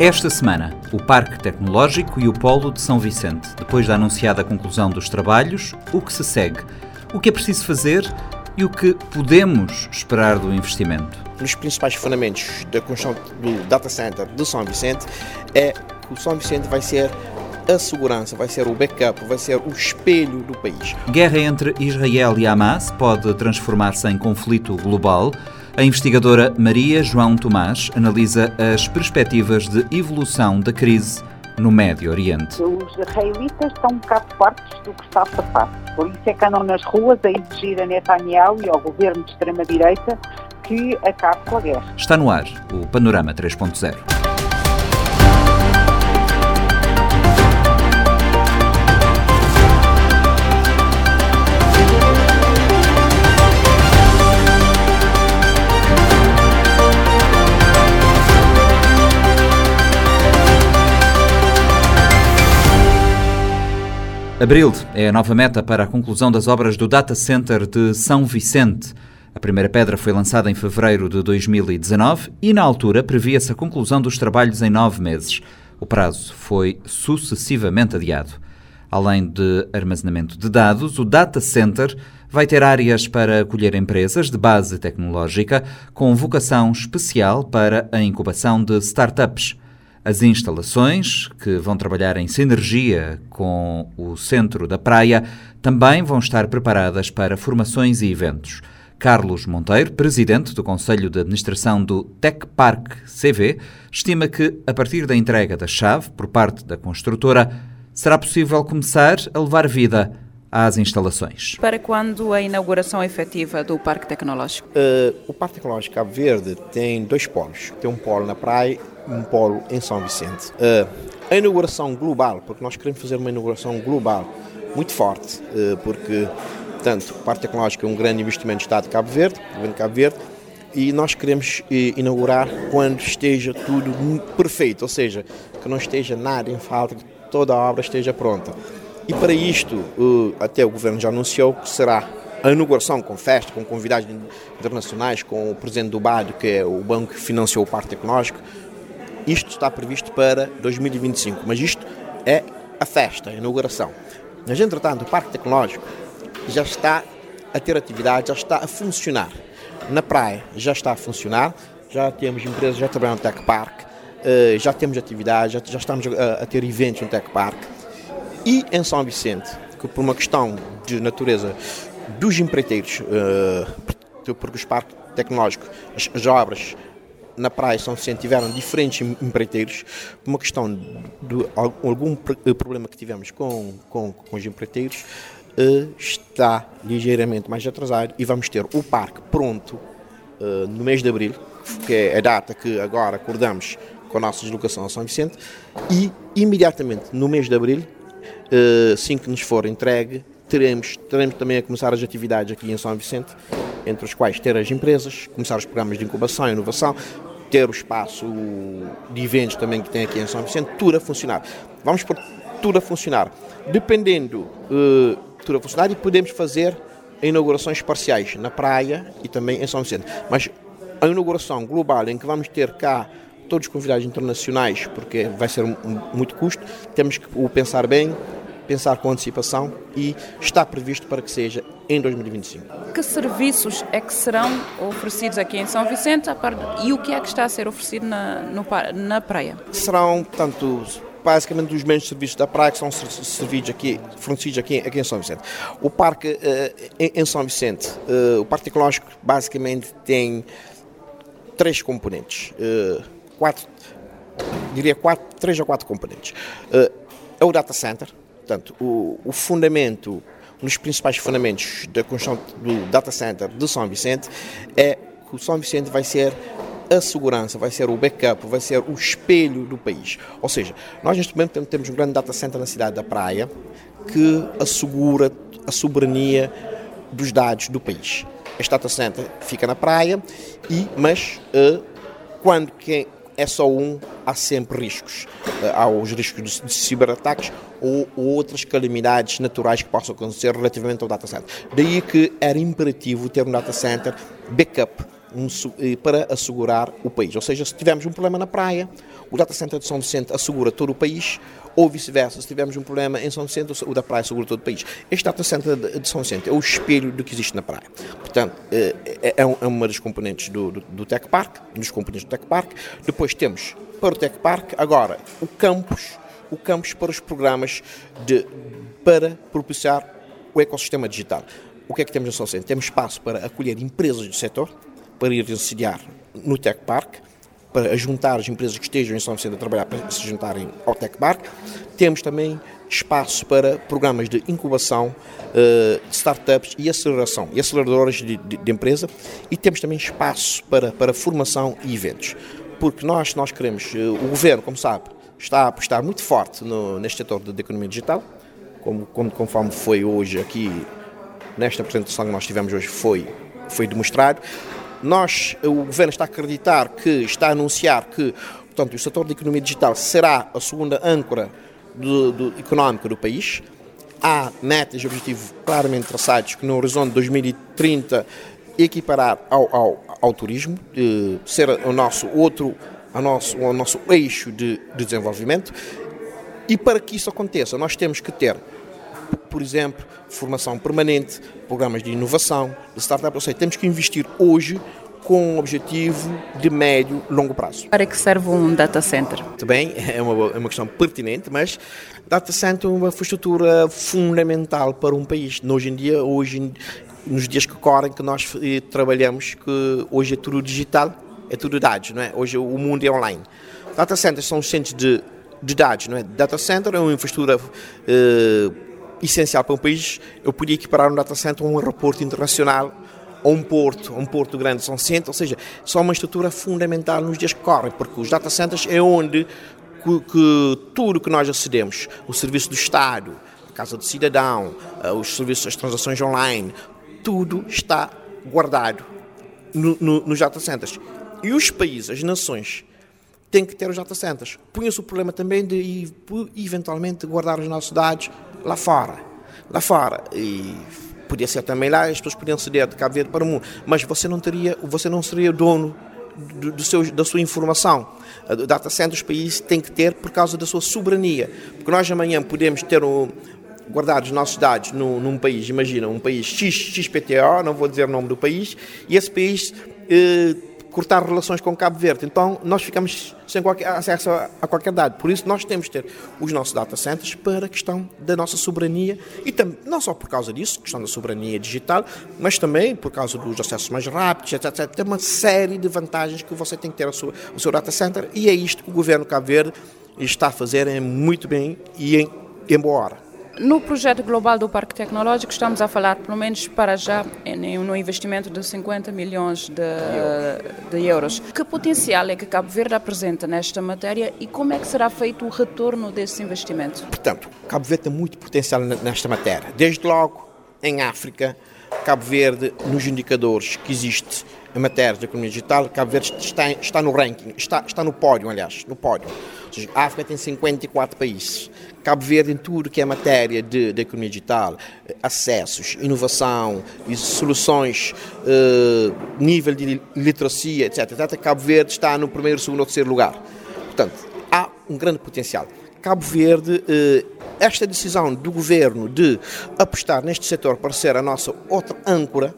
Esta semana, o Parque Tecnológico e o Polo de São Vicente. Depois da anunciada conclusão dos trabalhos, o que se segue? O que é preciso fazer e o que podemos esperar do investimento? Um dos principais fundamentos da construção do data center de São Vicente é que o São Vicente vai ser a segurança, vai ser o backup, vai ser o espelho do país. Guerra entre Israel e Hamas pode transformar-se em conflito global. A investigadora Maria João Tomás analisa as perspectivas de evolução da crise no Médio Oriente. Os israelitas estão um bocado fortes do que está a passar. Por isso é que andam nas ruas a exigir a Netanyahu e ao governo de extrema-direita que acabe com a guerra. Está no ar o Panorama 3.0. Abril é a nova meta para a conclusão das obras do Data Center de São Vicente. A primeira pedra foi lançada em fevereiro de 2019 e, na altura, previa-se a conclusão dos trabalhos em nove meses. O prazo foi sucessivamente adiado. Além de armazenamento de dados, o Data Center vai ter áreas para acolher empresas de base tecnológica com vocação especial para a incubação de startups. As instalações, que vão trabalhar em sinergia com o centro da praia, também vão estar preparadas para formações e eventos. Carlos Monteiro, presidente do Conselho de Administração do Tech Park CV, estima que, a partir da entrega da chave por parte da construtora, será possível começar a levar vida às instalações. Para quando a inauguração efetiva do Parque Tecnológico? Uh, o Parque Tecnológico Cabo Verde tem dois polos. Tem um polo na praia e um polo em São Vicente. Uh, a inauguração global, porque nós queremos fazer uma inauguração global muito forte, uh, porque tanto o Parque Tecnológico é um grande investimento do Estado de Cabo Verde, do Governo de Cabo Verde, e nós queremos inaugurar quando esteja tudo perfeito, ou seja, que não esteja nada em falta, que toda a obra esteja pronta. E para isto, até o Governo já anunciou que será a inauguração com festa, com convidados internacionais, com o presidente do BAD, que é o banco que financiou o Parque Tecnológico. Isto está previsto para 2025, mas isto é a festa, a inauguração. Mas, entretanto, o Parque Tecnológico já está a ter atividade, já está a funcionar. Na praia já está a funcionar, já temos empresas já trabalhando no Tech Park, eh, já temos atividade, já, estamos a, ter eventos no Tech Park. E em São Vicente, que por uma questão de natureza dos empreiteiros, uh, porque os parques tecnológicos, as, as, obras na praia São Vicente tiveram diferentes empreiteiros, por uma questão de algum eh, problema que tivemos com, com, com os empreiteiros, uh, está ligeiramente mais atrasado e vamos ter o parque pronto uh, no mês de abril, que é a data que agora acordamos com a nossa deslocação a São Vicente, e imediatamente no mês de abril eh, assim que nos for entregue, teremos, teremos também a começar as atividades aqui em São Vicente, entre os quais ter as empresas, começar os programas de incubação e inovação, ter o espaço de eventos também que tem aqui em São Vicente, tudo a funcionar. Vamos por tudo a funcionar. Dependendo uh, tudo a funcionar e podemos fazer inaugurações parciais na praia e também em São Vicente. Mas a inauguração global em que vamos ter cá todos os convidados internacionais, porque vai ser um, muito custo, temos que o pensar bem, pensar com antecipação e está previsto para que seja em 2025. Que serviços é que serão oferecidos aqui em São Vicente e o que é que está a ser oferecido na, no, na praia? Serão, tanto basicamente os mesmos serviços da praia que são servidos aqui, fornecidos aqui, aqui em São Vicente. O parque uh, em, São Vicente, uh, o parque tecnológico basicamente tem três componentes. Uh, quatro, diria quatro, três ou quatro componentes. é o data center, portanto, o, o fundamento, um dos principais fundamentos da construção do data center de São Vicente é que o São Vicente vai ser a segurança, vai ser o backup, vai ser o espelho do país. Ou seja, nós neste momento temos um grande data center na cidade da Praia que assegura a soberania dos dados do país. Este data center fica na praia, e, mas uh, quando quem, é só um, há sempre riscos. Eh, há os riscos de ciberataques ou, ou outras calamidades naturais que possam acontecer relativamente ao data center. Daí que era imperativo ter um data center backup, para assegurar o país. Ou seja, se tivermos um problema na praia, o data center de São Vicente assegura todo o país, ou vice-versa, se tivermos um problema em São Vicente, o da praia assegura todo o país. Este data center de São Vicente é o espelho do que existe na praia. Portanto, é, é, é, é uma das componentes do, do, do Tech Park, dos componentes do Tech Park. Depois temos para o Tech Park, agora, o campus, o campus para os programas de, para propiciar o ecossistema digital. O que é que temos em São Vicente? Temos espaço para acolher empresas do setor, para ir sediar no Tech Park, para juntar as empresas que estejam em São Vicente a trabalhar para se juntarem ao Tech Park. Temos também espaço para programas de incubação, uh, startups e aceleração, e aceleradoras de, de, de, empresa, e temos também espaço para, para formação e eventos. Porque nós, nós queremos, uh, o governo, como sabe, está a apostar muito forte no, neste setor de economia digital, como, como, conforme foi hoje aqui, nesta apresentação que nós tivemos hoje, foi, foi demonstrado. Nós, o governo está a acreditar que, está a anunciar que, portanto, o setor da economia digital será a segunda âncora do, do, económica do país. Há metas e objetivos claramente traçados que no horizonte de 2030 equiparar ao, ao, ao turismo, ser o nosso outro, o nosso, o nosso eixo de, de desenvolvimento. E para que isso aconteça, nós temos que ter por exemplo, formação permanente, programas de inovação, de startup. Ou seja, temos que investir hoje com um objetivo de médio e longo prazo. Para que serve um data center? Também é uma, é uma questão pertinente, mas data center é uma infraestrutura fundamental para um país. Hoje em dia, hoje, nos dias que correm, que nós eh, trabalhamos, que hoje é tudo digital, é tudo dados, não é? Hoje o mundo é online. Data centers são centros de, de dados, não é? Data center é uma infraestrutura eh, essencial para um país, eu podia equiparar um data center a um aeroporto internacional, ou um porto, um porto grande São Vicente, ou seja, são uma estrutura fundamental nos dias que correm, porque os data centers é onde que, que tudo que nós acedemos, o serviço do Estado, a Casa do Cidadão, eh, os serviços das transações online, tudo está guardado no, no, nos data centers. E os países, as nações, têm que ter os data centers. Punha-se o problema também de, eventualmente, guardar os nossos dados lá fora. Lá fora. E podia ser também lá, as pessoas podiam ceder de Cabo Verde para o mundo. Mas você não, teria, você não seria dono do, do seu, da sua informação. O data center dos países tem que ter por causa da sua soberania. Porque nós amanhã podemos ter um, guardar os nossos dados num, num, país, imagina, um país X, XPTO, não vou dizer o nome do país, e esse país eh, cortar relações com Cabo Verde. Então, nós ficamos sem qualquer acesso a, qualquer dado. Por isso, nós temos de ter os nossos data centers para a questão da nossa soberania e tam, não só por causa disso, questão da soberania digital, mas também por causa dos acessos mais rápidos, etc. etc. Tem uma série de vantagens que você tem que ter o seu, o seu data center e é isto que o governo Cabo Verde está a fazer muito bem e em, em boa hora. No projeto global do Parque Tecnológico, estamos a falar, pelo menos para já, no investimento de 50 milhões de, de, euros. Que potencial é que Cabo Verde apresenta nesta matéria e como é que será feito o retorno desse investimento? Portanto, Cabo Verde tem muito potencial nesta matéria. Desde logo em África, Cabo Verde, nos indicadores que existe em matéria de economia digital, Cabo Verde está, está no ranking, está, está no pódio, aliás, no pódio. Ou seja, a África tem 54 países. Cabo Verde, em tudo que é matéria de, de economia digital, acessos, inovação, soluções, uh, nível de literacia, etc, etc, Cabo Verde está no primeiro, segundo ou terceiro lugar. Portanto, há um grande potencial. Cabo Verde, uh, esta decisão do governo de apostar neste setor para ser a nossa outra âncora,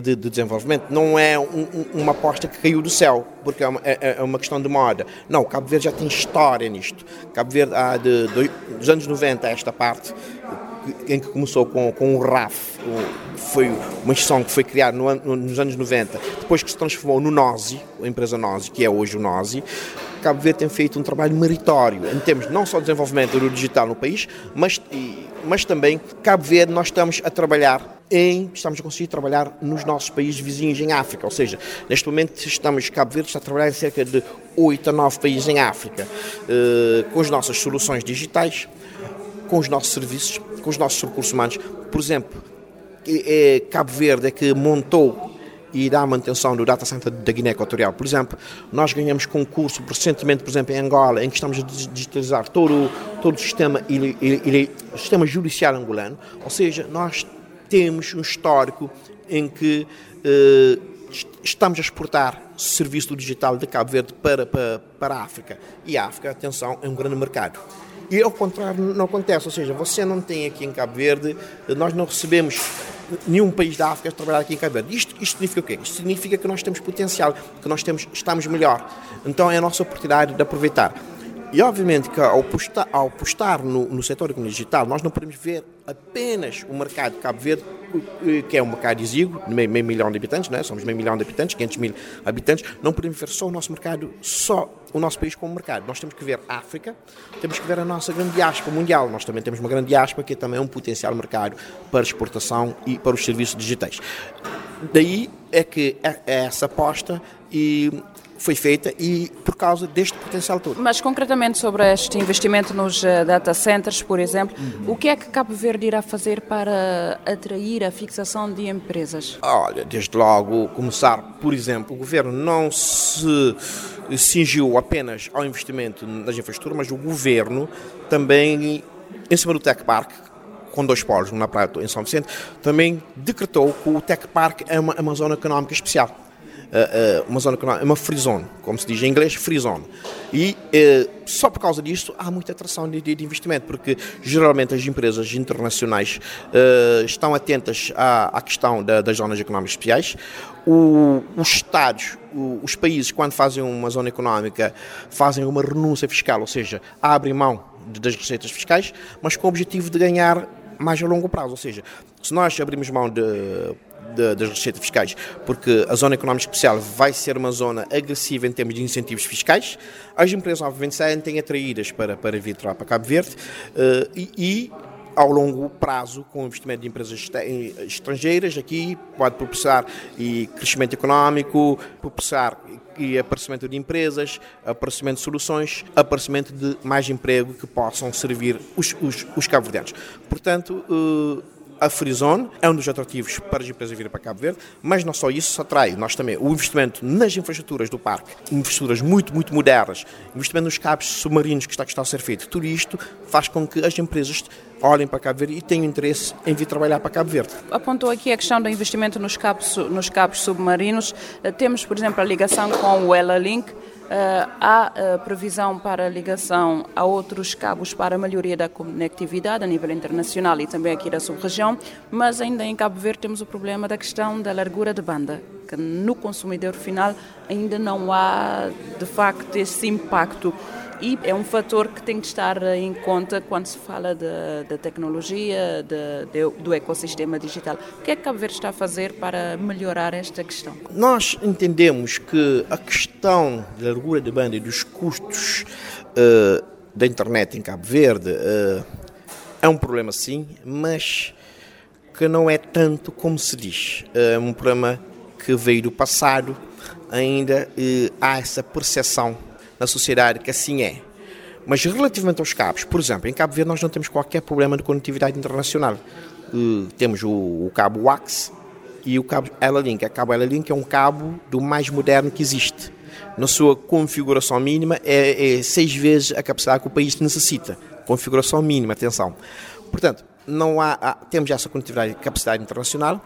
de, de desenvolvimento não é um, uma aposta que caiu do céu, porque é uma, é, é uma, questão de moda. Não, Cabo Verde já tem história nisto. Cabo Verde, há de, de, dos anos 90 esta parte, em que começou com, com o RAF, foi uma instituição que foi criada no, nos anos 90, depois que se transformou no NOSI, a empresa NOSI, que é hoje o NOSI, Cabo Verde tem feito um trabalho meritório em termos não só de desenvolvimento do digital no país, mas, mas também Cabo Verde nós estamos a trabalhar em, estamos a conseguir trabalhar nos nossos países vizinhos em África, ou seja, neste momento estamos, Cabo Verde está a trabalhar em cerca de 8 a 9 países em África, eh, com as nossas soluções digitais, com os nossos serviços, com os nossos recursos humanos. Por exemplo, é Cabo Verde é que montou e dá manutenção do data center da Guiné Equatorial. Por exemplo, nós ganhamos concurso recentemente, por exemplo, em Angola, em que estamos a digitalizar todo, todo o sistema, ele, ele, ele, sistema judicial angolano, ou seja, nós temos um histórico em que eh, estamos a exportar serviço do digital de Cabo Verde para, para, para a África. E a África, atenção, é um grande mercado. E ao contrário não acontece, ou seja, você não tem aqui em Cabo Verde, nós não recebemos nenhum país da África a trabalhar aqui em Cabo Verde. Isto, isto significa o quê? Isto significa que nós temos potencial, que nós temos, estamos melhor. Então é a nossa oportunidade de aproveitar. E obviamente que ao postar, ao postar no, no setor digital, nós não podemos ver apenas o mercado de Cabo Verde, que é um mercado exíguo, meio, meio milhão de habitantes, não é? somos meio milhão de habitantes, 500 mil habitantes, não podemos ver só o nosso mercado, só o nosso país como mercado. Nós temos que ver a África, temos que ver a nossa grande diáspora mundial. Nós também temos uma grande diáspora que é também um potencial mercado para exportação e para os serviços digitais. Daí é que é, é essa aposta e foi feita e por causa deste potencial todo. Mas concretamente sobre este investimento nos eh, data centers, por exemplo, uhum. o que é que Cabo Verde irá fazer para atrair a fixação de empresas? Olha, desde logo começar, por exemplo, o governo não se cingiu apenas ao investimento nas infraestruturas, mas o governo também, em cima do Tech Park, com dois polos, um na praia em São Vicente, também decretou que o Tech Park é uma, é uma zona económica especial uh, uma zona é uma free zone, como se diz em inglês, free zone. E uh, só por causa disto há muita atração de, de, investimento, porque geralmente as empresas internacionais estão atentas à, à questão da, das zonas económicas especiais. O, os Estados, o, os países, quando fazem uma zona económica, fazem uma renúncia fiscal, ou seja, abrem mão das receitas fiscais, mas com o objetivo de ganhar mais a longo prazo. Ou seja, se nós abrimos mão de de, das receitas fiscais, porque a zona económica especial vai ser uma zona agressiva em termos de incentivos fiscais. As empresas, obviamente, sentem atraídas para, para vir para Cabo Verde uh, e, e ao longo prazo, com o investimento de empresas estrangeiras, aqui pode proporcionar e crescimento económico, proporcionar e aparecimento de empresas, aparecimento de soluções, aparecimento de mais emprego que possam servir os, os, os cabo-verdianos. Portanto, uh, a Freezone é um dos atrativos para as empresas virem para Cabo Verde, mas não só isso atrai, nós também, o investimento nas infraestruturas do parque, infraestruturas muito, muito modernas, investimento nos cabos submarinos que está, que está a ser feito, tudo isto faz com que as empresas olhem para Cabo Verde e tenham interesse em vir trabalhar para Cabo Verde. Apontou aqui a questão do investimento nos cabos, nos cabos submarinos. Eh, temos, por exemplo, a ligação com o Ela Link, Uh, há uh, previsão para ligação a outros cabos para a melhoria da conectividade a nível internacional e também aqui da sub-região, mas ainda em Cabo Verde temos o problema da questão da largura de banda, que no consumidor final ainda não há de facto esse impacto e é um fator que tem que estar em conta quando se fala da tecnologia, de, de, do ecossistema digital. O que é que Cabo Verde está a fazer para melhorar esta questão? Nós entendemos que a questão da largura de banda e dos custos uh, da internet em Cabo Verde uh, é um problema sim, mas que não é tanto como se diz. É um problema que veio do passado, ainda uh, há essa percepção na sociedade que assim é. Mas relativamente aos cabos, por exemplo, em Cabo Verde nós não temos qualquer problema de conectividade internacional. Uh, temos o, o, cabo WAX e o cabo Ela-Link. O cabo Ela-Link é um cabo do mais moderno que existe. Na sua configuração mínima é, é seis vezes a capacidade que o país necessita. Configuração mínima, atenção. Portanto, não há, há temos essa conectividade capacidade internacional.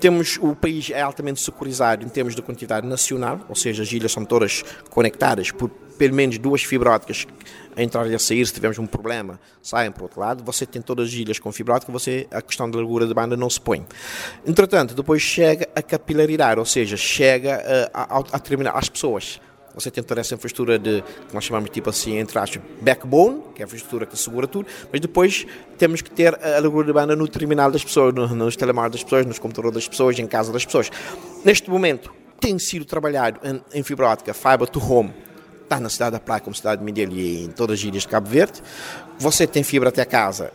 Temos, o país é altamente securizado em termos de conectividade nacional, ou seja, as ilhas são todas conectadas por pelo menos duas fibra óticas a entrar e a sair, se tivermos um problema, saem para o outro lado. Você tem todas as ilhas com fibra ótica, você, a questão da largura de banda não se põe. Entretanto, depois chega a capilaridade, ou seja, chega eh, a, a, a terminar às pessoas. Você tem toda essa infraestrutura de, que nós chamamos tipo assim, entre aspas, backbone, que é a infraestrutura que segura tudo, mas depois temos que ter a largura de banda no terminal das pessoas, no, nos telemóveis das pessoas, nos computadores das pessoas, em casa das pessoas. Neste momento, tem sido trabalhado em, em fibra ótica, fiber to home, está na cidade da Praia, como cidade de e em todas as ilhas de Cabo Verde. Você tem fibra até casa,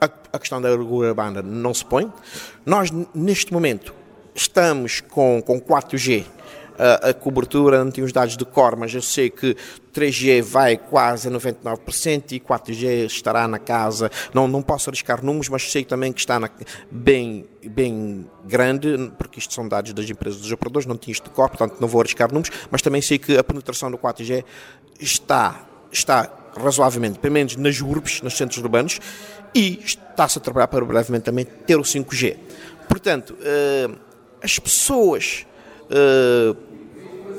a, a questão da largura banda não se põe. Nós, neste momento, estamos com, com 4G a, a cobertura, não tenho os dados de cor, mas eu sei que 3G vai quase a 99% e 4G estará na casa. Não, não posso arriscar números, mas sei também que está na, bem, bem grande, porque isto são dados das empresas dos operadores, não tinha isto de cor, portanto não vou arriscar números, mas também sei que a penetração do 4G está, está razoavelmente, pelo menos nas urbes, nos centros urbanos, e está-se a trabalhar para brevemente também ter o 5G. Portanto, uh, as pessoas Uh,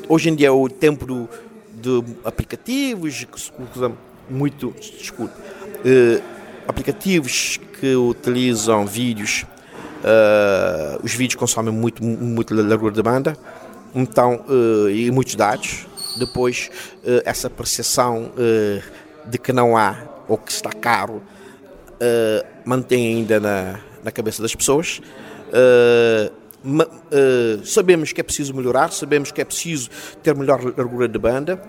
hoje em dia é o tempo do, de aplicativos que se usa muito, desculpe, uh, aplicativos que utilizam vídeos, uh, os vídeos consomem muito, muito largura de banda, então, uh, e muitos dados. Depois, essa percepção de que não há ou que está caro mantém ainda na, na cabeça das pessoas. Sabemos que é preciso melhorar, sabemos que é preciso ter melhor largura de banda,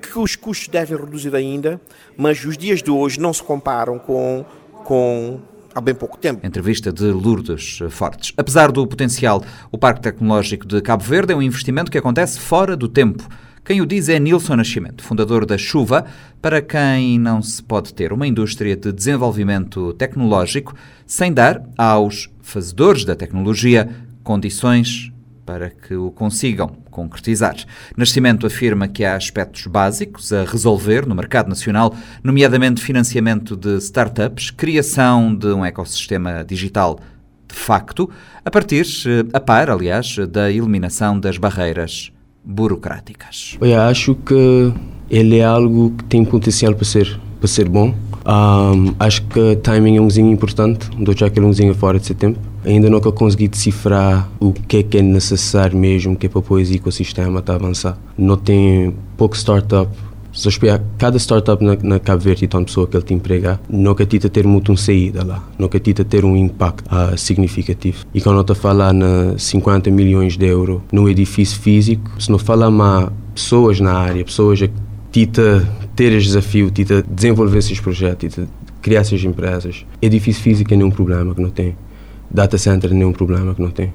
que os custos devem reduzir ainda, mas os dias de hoje não se comparam com, com há bem pouco tempo. Entrevista de Lourdes Fortes. Apesar do potencial, o Parque Tecnológico de Cabo Verde é um investimento que acontece fora do tempo. Quem o diz é Nilson Nascimento, fundador da Chuva, para quem não se pode ter uma indústria de desenvolvimento tecnológico sem dar aos fazedores da tecnologia condições para que o consigam concretizar. Nascimento afirma que há aspectos básicos a resolver no mercado nacional, nomeadamente financiamento de startups, criação de um ecossistema digital de facto, a partir, eh, a par, aliás, da eliminação das barreiras burocráticas. Eu acho que ele é algo que tem potencial para ser, para ser bom. Um, acho que timing é um coisinha importante, dou já aquele umzinho fora de setembro ainda nunca consegui decifrar o que é que é necessário mesmo que é para esse ecossistema a avançar. Não tem pouco startup se eu cada startup na, na Cabo Verde tem uma pessoa que ele te emprega, nunca tita ter muito um saída lá, nunca tita ter um impacto uh, significativo. E quando estou a falar na 50 milhões de euros num edifício físico, se não fala mais pessoas na área, pessoas que tita ter esse desafio, tita desenvolver esses projetos, tita criar essas empresas, edifício físico é nenhum problema que não tem data center nenhum problema que não tem.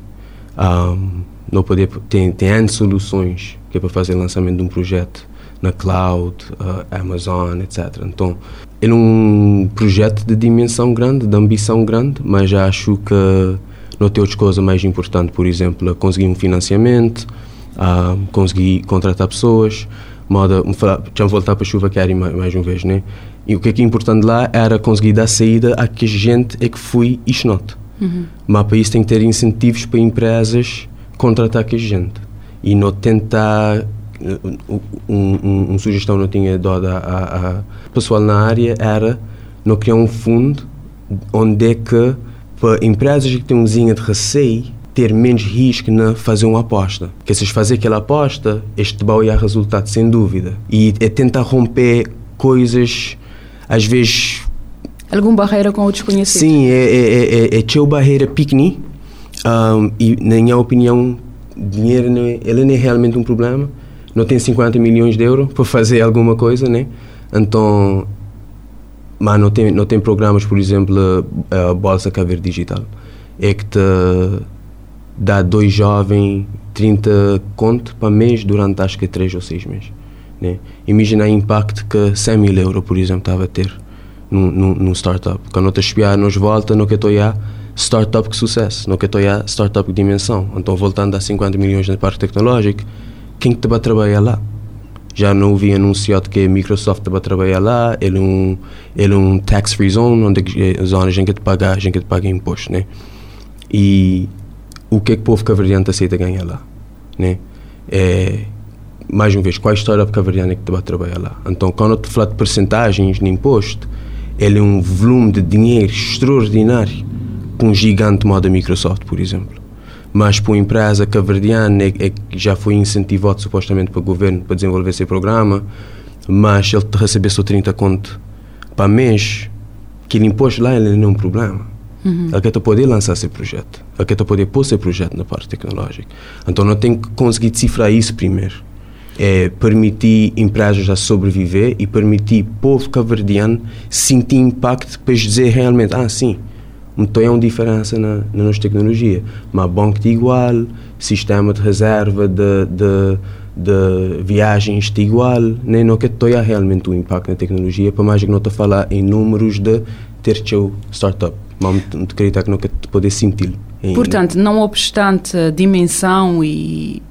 Um, não poder, tem, tem N soluções que é para fazer lançamento de um projeto na cloud, uh, Amazon, etc. Então, é um projeto de dimensão grande, de ambição grande, mas acho que não tem outras coisas mais importantes, por exemplo, conseguir um financiamento, uh, conseguir contratar pessoas, moda, já voltar para a chuva que mais, mais uma vez, né? E o que é, que é importante lá era conseguir dar saída a que gente é que fui isto not. Uhum. Mas para isso tem que ter incentivos para empresas contratar que gente e não tentar um, um, uma sugestão não tinha dado a, a, a, pessoal na área era não criar um fundo onde é que para empresas que têm um de receio ter menos risco na fazer uma aposta. Que se fazer aquela aposta, este vai dar resultado sem dúvida. E é tentar romper coisas às vezes Alguma barreira com o desconhecido? Sim, é, é, é, é, é barreira pequena um, e, na minha opinião, dinheiro não é, ele não é realmente um problema. Não tem 50 milhões de euros para fazer alguma coisa, né? Então, mas não tem, não tem programas, por exemplo, a, a Bolsa Caver Digital. É que te dá dois jovens 30 conto para mês durante acho que 3 ou 6 meses. Né? Imagina o impacto que 100 mil euros, por exemplo, estava a ter num, num, num startup. Quando eu espiar nos volta, no que estou a startup que sucesso, no que estou a startup que dimensão. Então, voltando a 50 milhões no parque tecnológico, quem que te vai trabalhar lá? Já não ouvi anunciado que a Microsoft vai trabalhar lá, ele é um, ele é um tax-free zone, onde é zona a gente te paga, a gente te paga imposto, né? E o que é que o povo caverdiano aceita ganhar lá, né? É, mais uma vez, qual é a história caverdiana que te vai trabalhar lá? Então, quando eu te falo de percentagens de imposto, ele é um volume de dinheiro extraordinário para um gigante modo a Microsoft, por exemplo. Mas para uma empresa caverdiana é, é, já foi incentivado supostamente para o governo para desenvolver esse programa, mas ele receber só 30 conto para mês, aquele imposto lá ele não é um problema. Uhum. Ele quer poder lançar esse projeto, ele quer poder pôr esse projeto na parte tecnológica. Então não tem que conseguir decifrar isso primeiro é, permitir empresas a sobreviver e permitir povo caverdiano sentir impacto para dizer realmente, ah, sim, então é uma diferença na, na nossa tecnologia. Mas banco de igual, sistema de reserva de, de, de viagens de igual, nem não que tenha realmente um impacto na tecnologia, para mais que não estou a falar em números de ter seu startup. Mas acredito que não que poder sentir. Portanto, não obstante a dimensão e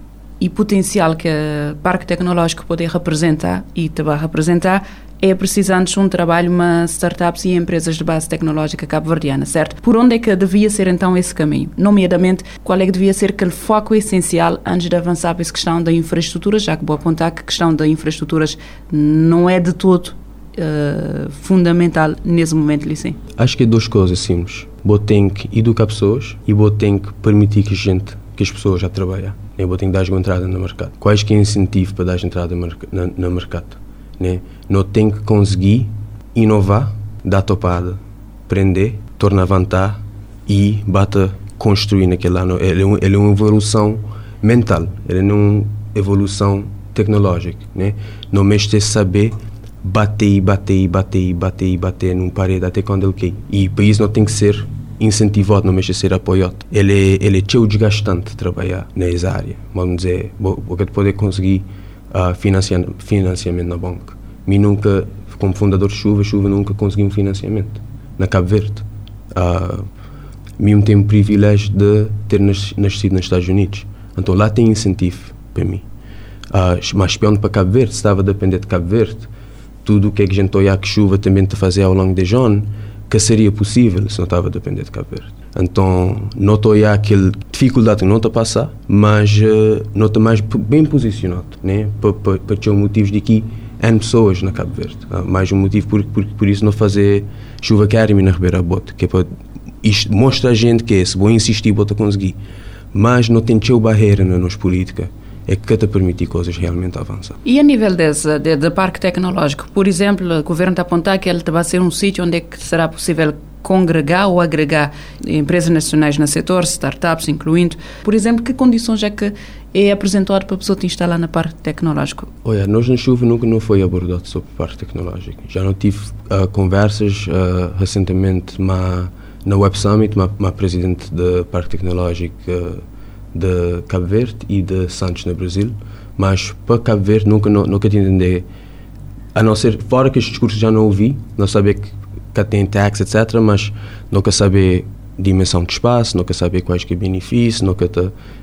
e potencial que o Parque Tecnológico pode representar e vai representar, é preciso antes um trabalho, mas startups e empresas de base tecnológica cabo-verdiana, certo? Por onde é que devia ser então esse caminho? Nomeadamente, qual é que devia ser aquele foco essencial antes de avançar para essa questão da infraestrutura, já que vou apontar que a questão da infraestruturas não é de todo uh, fundamental nesse momento, Licem? Acho que é duas coisas simples. Vou ter que educar pessoas e vou ter que permitir que gente, que as pessoas já trabalhem. Eu vou ter que dar entrada no mercado. Quais que é incentivo para dar entrada no mercado? Né? Não tem que conseguir inovar, dar topada, prender, tornar levantar e bata construir naquele ano. Ele é, um, ele é uma evolução mental, ele não é uma evolução tecnológica. Né? Não mexe saber bater e bater e bater e bater e bater num parede até quando ele cai. E para isso não tem que ser incentivado, não mexe a ser apoiado. Ele é, ele é tão desgastante trabalhar nessa área. Vamos dizer, porque poder conseguir uh, financiamento na banca. Mim nunca, como fundador de Chuva, Chuva nunca consegui um financiamento na Cabo Verde. Uh, mim tem o privilégio de ter nascido nos Estados Unidos. Então lá tem incentivo para mim. Uh, mas espiando para Cabo Verde, estava a depender de Cabo Verde, tudo o que é que a gente olhar que chuva também te fazer ao longo de John, que seria possível se não estava a depender de Cabo Verde. Então, não estou a aquela dificuldade que não está a passar, mas uh, não está mais bem posicionado, né? Para ter motivos de que N pessoas na Cabo Verde. Uh, mais um motivo por, por, por isso não fazer chuva Academy na Ribeira Bote, que é para mostrar a gente que é, se vou insistir, vou conseguir. Mas não tem barreira na nossa política é que te permitir coisas realmente avançar. E a nível desse, de, de parque tecnológico, por exemplo, o governo está a apontar que ele vai ser um sítio onde é será possível congregar ou agregar empresas nacionais no setor, startups incluindo. Por exemplo, que condições é que é apresentado para a pessoa te instalar na parque tecnológico? Olha, nós na chuva nunca não foi abordado sobre parque tecnológico. Já não tive uh, conversas uh, recentemente na Web Summit, ma, presidente do parque tecnológico uh, de Cabo Verde e de Santos no Brasil, mas para Cabo Verde nunca nunca te entendi, a não ser fora que estes discursos já não ouvi, não sabia que, que tem tax etc, mas nunca saber dimensão de espaço, nunca saber quais que benefícios, nunca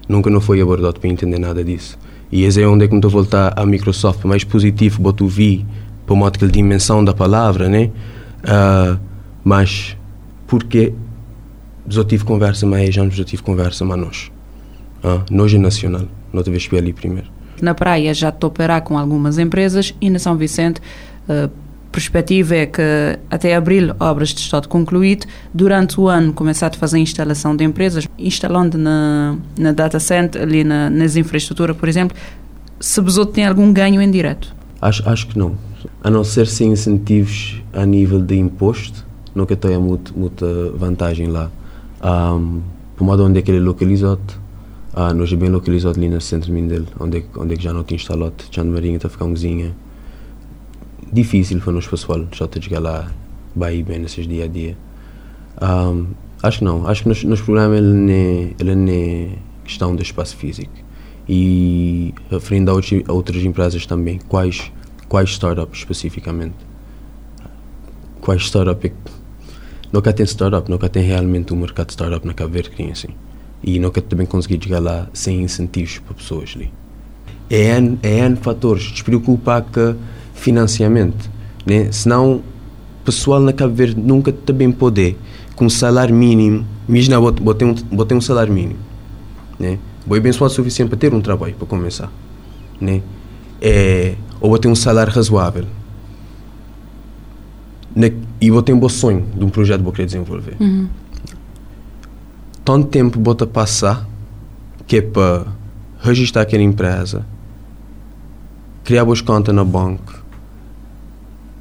nunca não foi abordado para entender nada disso. E esse é onde é que me estou a voltar à Microsoft mais positivo, boto vi para que a dimensão da palavra, né? Uh, mas porque já tive conversa anos, já tive conversa mais nós. Ah, nojo nacional, não te vejo ali primeiro. Na praia já estou a operar com algumas empresas e na São Vicente a perspectiva é que até abril obras de estado concluído, durante o ano começar a fazer a instalação de empresas, instalando na, na data center, ali na, nas infraestruturas, por exemplo, se Besoto tem algum ganho em direto? Acho, acho que não. A não ser sem incentivos a nível de imposto, nunca tenho muita, muita vantagem lá. Um, por modo onde é que ele localizado, ah, nós é bem localizado ali no centro de Mindelo, onde, é, onde é que já não tinha instalado. No Marinha está a ficar um cozinha difícil para nós pessoal, já está a chegar lá bem bem nesses dia a dia. Um, acho que não, acho que nos, nos programas ele não, é, ele é questão do espaço físico. E referindo a, outros, a outras empresas também, quais, quais startups especificamente? Quais startups? Nunca tem startup, nunca tem realmente um mercado de startup na Cabo Verde, assim e nunca também consegui chegar lá sem incentivos para pessoas ali. É N, é N fatores, despreocupa que financiamento, né? senão pessoal na Cabo Verde nunca também poder com salário mínimo, imagina, botei um, botei um salário mínimo, né? Vou abençoado o suficiente para ter um trabalho, para começar, né? É, ou botei um salário razoável, né? e botei um bom sonho de um projeto que vou querer desenvolver. Uhum tanto tempo bota passar que é para registrar aquela empresa, criar boas contas no banco,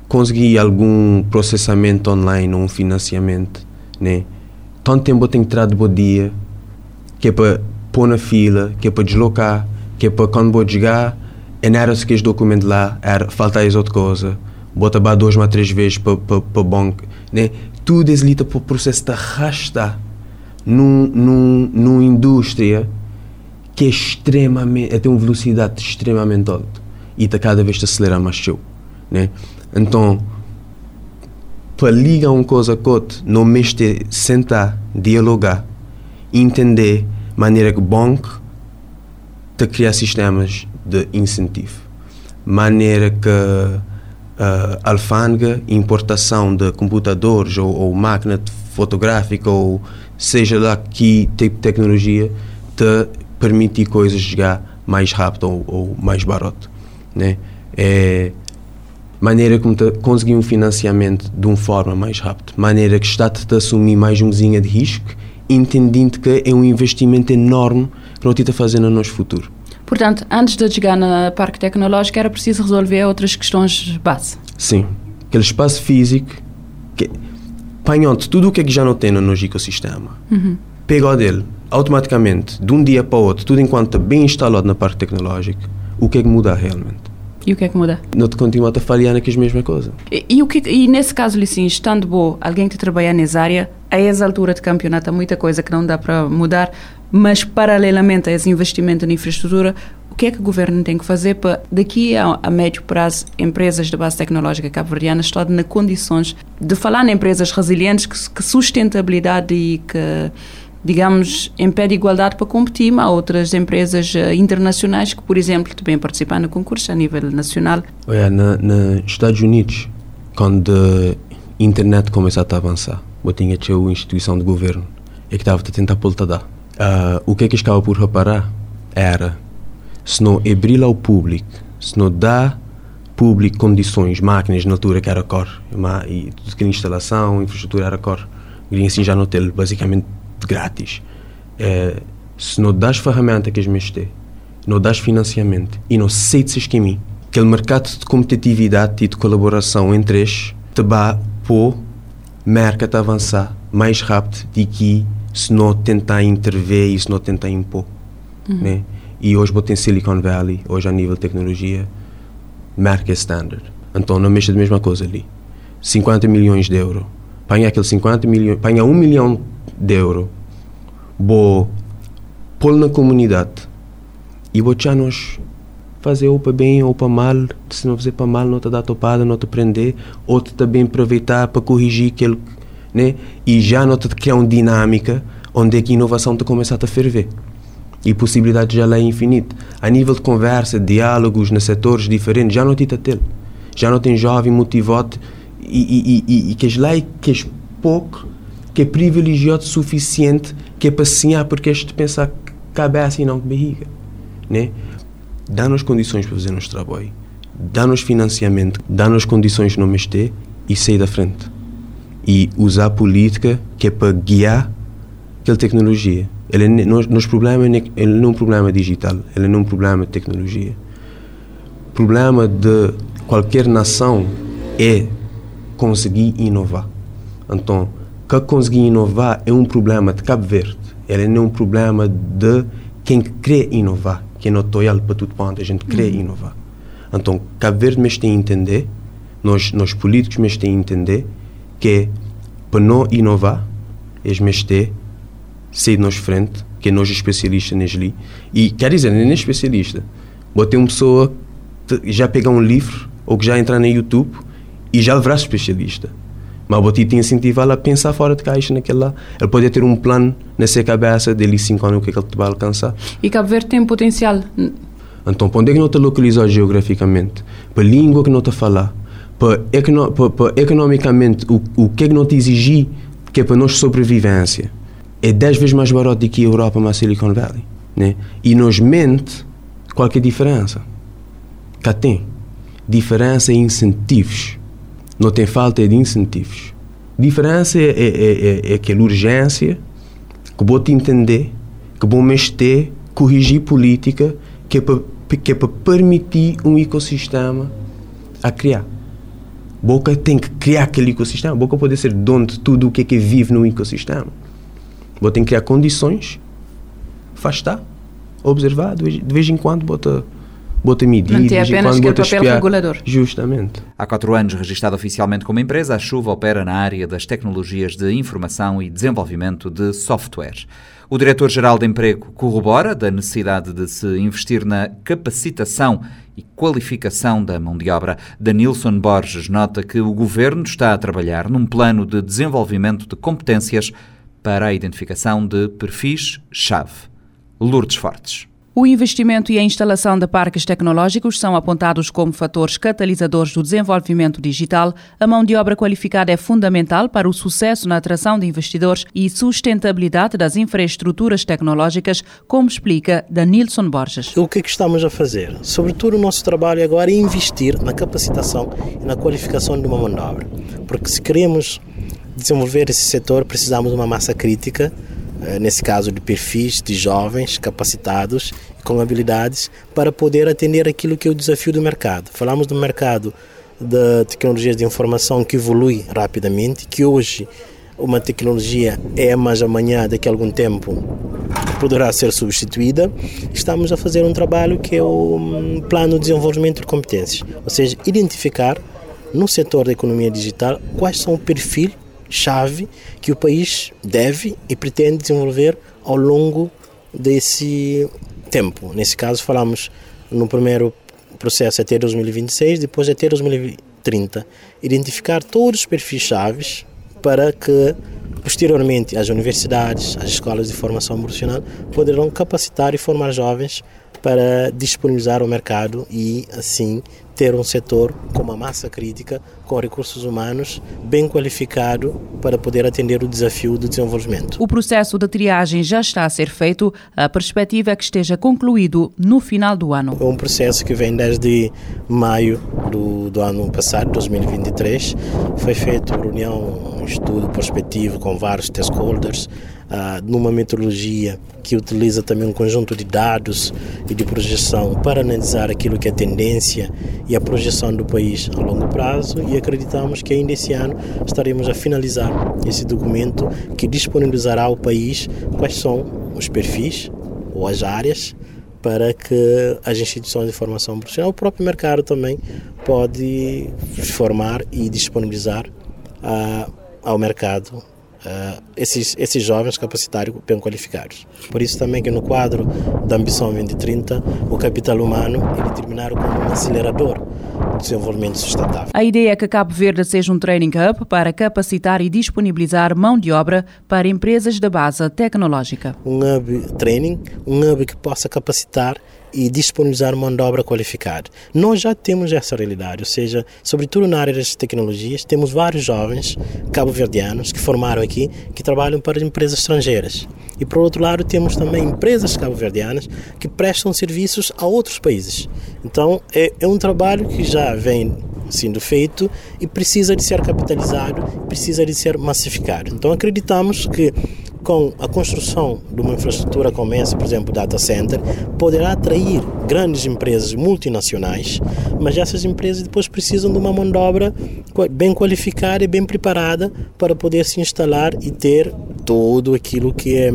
conseguir algum processamento online ou um financiamento, né? Tanto tempo tem que tirar de bom dia, que é para pôr na fila, que é para deslocar, que é para quando vou chegar, é não era se que documento lá, era falta as outra coisa, bota para duas ou três vezes para o banco, né? Tudo é para o processo de arrastar num, num, numa indústria que é extremamente, tem uma velocidade extremamente alta e está cada vez a acelerar mais show, né? Então, para ligar uma coisa com outra, não mexer, sentar, dialogar, entender maneira que o banco de criar sistemas de incentivo. Maneira que uh, alfândega, importação de computadores ou, ou máquina fotográfica ou seja lá que tipo de tecnologia te permitir coisas chegar mais rápido ou, ou mais barato. Né? É maneira como te conseguir um financiamento de uma forma mais rápida, maneira que está-te a assumir mais um de risco, entendendo que é um investimento enorme que não te está fazendo no nosso futuro. Portanto, antes de chegar no parque tecnológico, era preciso resolver outras questões base. Sim. Aquele espaço físico, que, panhando tudo o que, é que já não tem no nosso ecossistema, uhum. pega dele, automaticamente, de um dia para o outro, tudo enquanto está bem instalado no parque tecnológico, o que é que muda realmente? E o que é que muda? Não te continua a falhar naquelas mesmas coisas. E, e, o que, e nesse caso, assim, estando bom, alguém que trabalha nessa área, a essa altura de campeonato há muita coisa que não dá para mudar, mas paralelamente a esse investimento na infraestrutura, que é que o governo tem que fazer para, daqui a, a médio prazo, empresas de base tecnológica cabo-verdiana estão nas condições de falar em empresas resilientes, que, que sustentabilidade e que digamos, em pé de igualdade para competir a outras empresas uh, internacionais que, por exemplo, também participam no concurso a nível nacional. Olha, na, nos Estados Unidos, quando a internet começou a avançar, eu tinha uma instituição de governo e que estava a tentar pôr a dar. Uh, o que é que estava por reparar era se não abrir ao público, se não dá público condições, máquinas na altura que era cor, e tudo que instalação, infraestrutura era cor, e assim já não ter basicamente grátis. É, se não das ferramenta que eles têm, não das financiamento e não aceites esquema, aquele mercado de competitividade e de colaboração entre eles te vai pôr mercado a avançar mais rápido do que se não tentar intervir e se não tentar impor. Uhum. Né? E hoje botem Silicon Valley, hoje a nível de tecnologia, marca standard. Então não mexa da mesma coisa ali. 50 milhões de euros. Panha aquele 50 milhões, panha 1 milhão de euros, vou pôr na comunidade e vou já nós fazer ou para bem ou para mal, se não fazer para mal, não te dá topada, não te prender, ou te também aproveitar para corrigir aquele, né? E já não te criar uma dinâmica onde é que a inovação te começa a ferver. E possibilidades já lá é infinita. A nível de conversa, diálogos nos setores diferentes, já não te ter. Já não tem jovem motivado e, e, e, e que lá é que é pouco que é privilegiado o suficiente que é para sonhar porque este pensa cabeça e não barriga. Né? Dá-nos condições para fazer nosso trabalho, dá-nos financiamento, dá-nos condições não mexer e sair da frente. E usar a política que é para guiar aquela tecnologia. Ele, é nosso problema ele não é um problema digital, ele não é um problema de tecnologia. O problema de qualquer nação é conseguir inovar. Então, que conseguir inovar é um problema de Cabo Verde. Ele não é um problema de quem quer inovar, que não estou para tudo quanto a gente quer uhum. inovar. Então, Cabo Verde mesmo tem a entender, nós, nós políticos mesmo tem a entender que para não inovar, eles mesmo têm sair de nós frente, que é nós especialistas nisso E, quer dizer, nem é especialista. Botei uma pessoa que já pegar um livro ou que já entrar no YouTube e já levar especialista. Mas o te incentivá-lo a pensar fora de caixa naquele lá. Ele pode ter um plano nessa cabeça dele cinco anos o que, é que ele vai alcançar. E Cabo Verde tem potencial. Então, onde é que não está localizado geograficamente? Para a língua que não a falar? Para, econo, para, para economicamente, o, o que é que não te exigir que é para nós sobrevivência? É 10 vezes mais barato do que a Europa, mas Silicon Valley. Né? E nos mente qualquer diferença. Cá tem. Diferença em incentivos não tem falta de incentivos. A diferença é, é, é, é aquela urgência que vou te entender, que vou mexer, corrigir política, que é para que é para permitir um ecossistema a criar. Boca tem que criar aquele ecossistema. Boca pode ser dono de tudo o que é que vive no ecossistema. Boca tem que criar condições, afastar, observar, de vez em quando bota bota medidas. Manter apenas que é papel espiar. regulador. Justamente. Há quatro anos, registada oficialmente como empresa, a Chuva opera na área das tecnologias de informação e desenvolvimento de software. O diretor-geral de Emprego corrobora da necessidade de se investir na capacitação e qualificação da mão de obra. Danilson Borges nota que o governo está a trabalhar num plano de desenvolvimento de competências para a identificação de perfis-chave. Lourdes Fortes. O investimento e a instalação de parques tecnológicos são apontados como fatores catalisadores do desenvolvimento digital. A mão de obra qualificada é fundamental para o sucesso na atração de investidores e sustentabilidade das infraestruturas tecnológicas, como explica Danilson Borges. O que, é que estamos a fazer? Sobretudo o nosso trabalho agora é investir na capacitação e na qualificação de uma mão de obra. Porque se queremos desenvolver esse setor, precisamos de uma massa crítica eh, nesse caso de perfis de jovens capacitados com habilidades para poder atender aquilo que é o desafio do mercado. Falamos do mercado da tecnologia de informação que evolui rapidamente, que hoje uma tecnologia é, mas amanhã, daqui a algum tempo, poderá ser substituída. Estamos a fazer um trabalho que é o hum, plano de desenvolvimento de competências, ou seja, identificar no setor da economia digital quais são o perfil chave que o país deve e pretende desenvolver ao longo desse tempo. Nesse caso, falamos no primeiro processo até 2026, depois até 2030. Identificar todos os perfis chaves para que posteriormente as universidades, as escolas de formação profissional poderão capacitar e formar jovens para disponibilizar o mercado e assim ter um setor com uma massa crítica, com recursos humanos bem qualificado para poder atender o desafio do desenvolvimento. O processo de triagem já está a ser feito, a perspectiva é que esteja concluído no final do ano. É um processo que vem desde maio do, do ano passado, 2023. Foi feito reunião, um estudo prospectivo com vários stakeholders, ah, numa metodologia que utiliza também um conjunto de dados e de projeção para analisar aquilo que é tendência e a projeção do país a longo prazo e acreditamos que ainda esse ano estaremos a finalizar esse documento que disponibilizará ao país quais são os perfis ou as áreas para que as instituições de formação profissional, o próprio mercado também pode formar e disponibilizar uh, ao mercado uh, esses, esses jovens capacitários bem qualificados. Por isso também que no quadro da Ambição 2030, o capital humano é determinado como um acelerador do desenvolvimento sustentável. A ideia é que Cabo Verde seja um training hub para capacitar e disponibilizar mão de obra para empresas da base tecnológica. Um hub training, um hub que possa capacitar e disponibilizar mão de obra qualificada. Nós já temos essa realidade, ou seja, sobretudo na área das tecnologias, temos vários jovens cabo-verdianos que formaram aqui, que trabalham para empresas estrangeiras. E por outro lado, temos também empresas cabo-verdianas que prestam serviços a outros países. Então, é, é um trabalho que já vem sendo feito e precisa de ser capitalizado, precisa de ser massificado. Então, acreditamos que com a construção de uma infraestrutura como essa, por exemplo, data center, poderá atrair grandes empresas multinacionais, mas essas empresas depois precisam de uma mão de obra bem qualificada e bem preparada para poder se instalar e ter tudo aquilo que é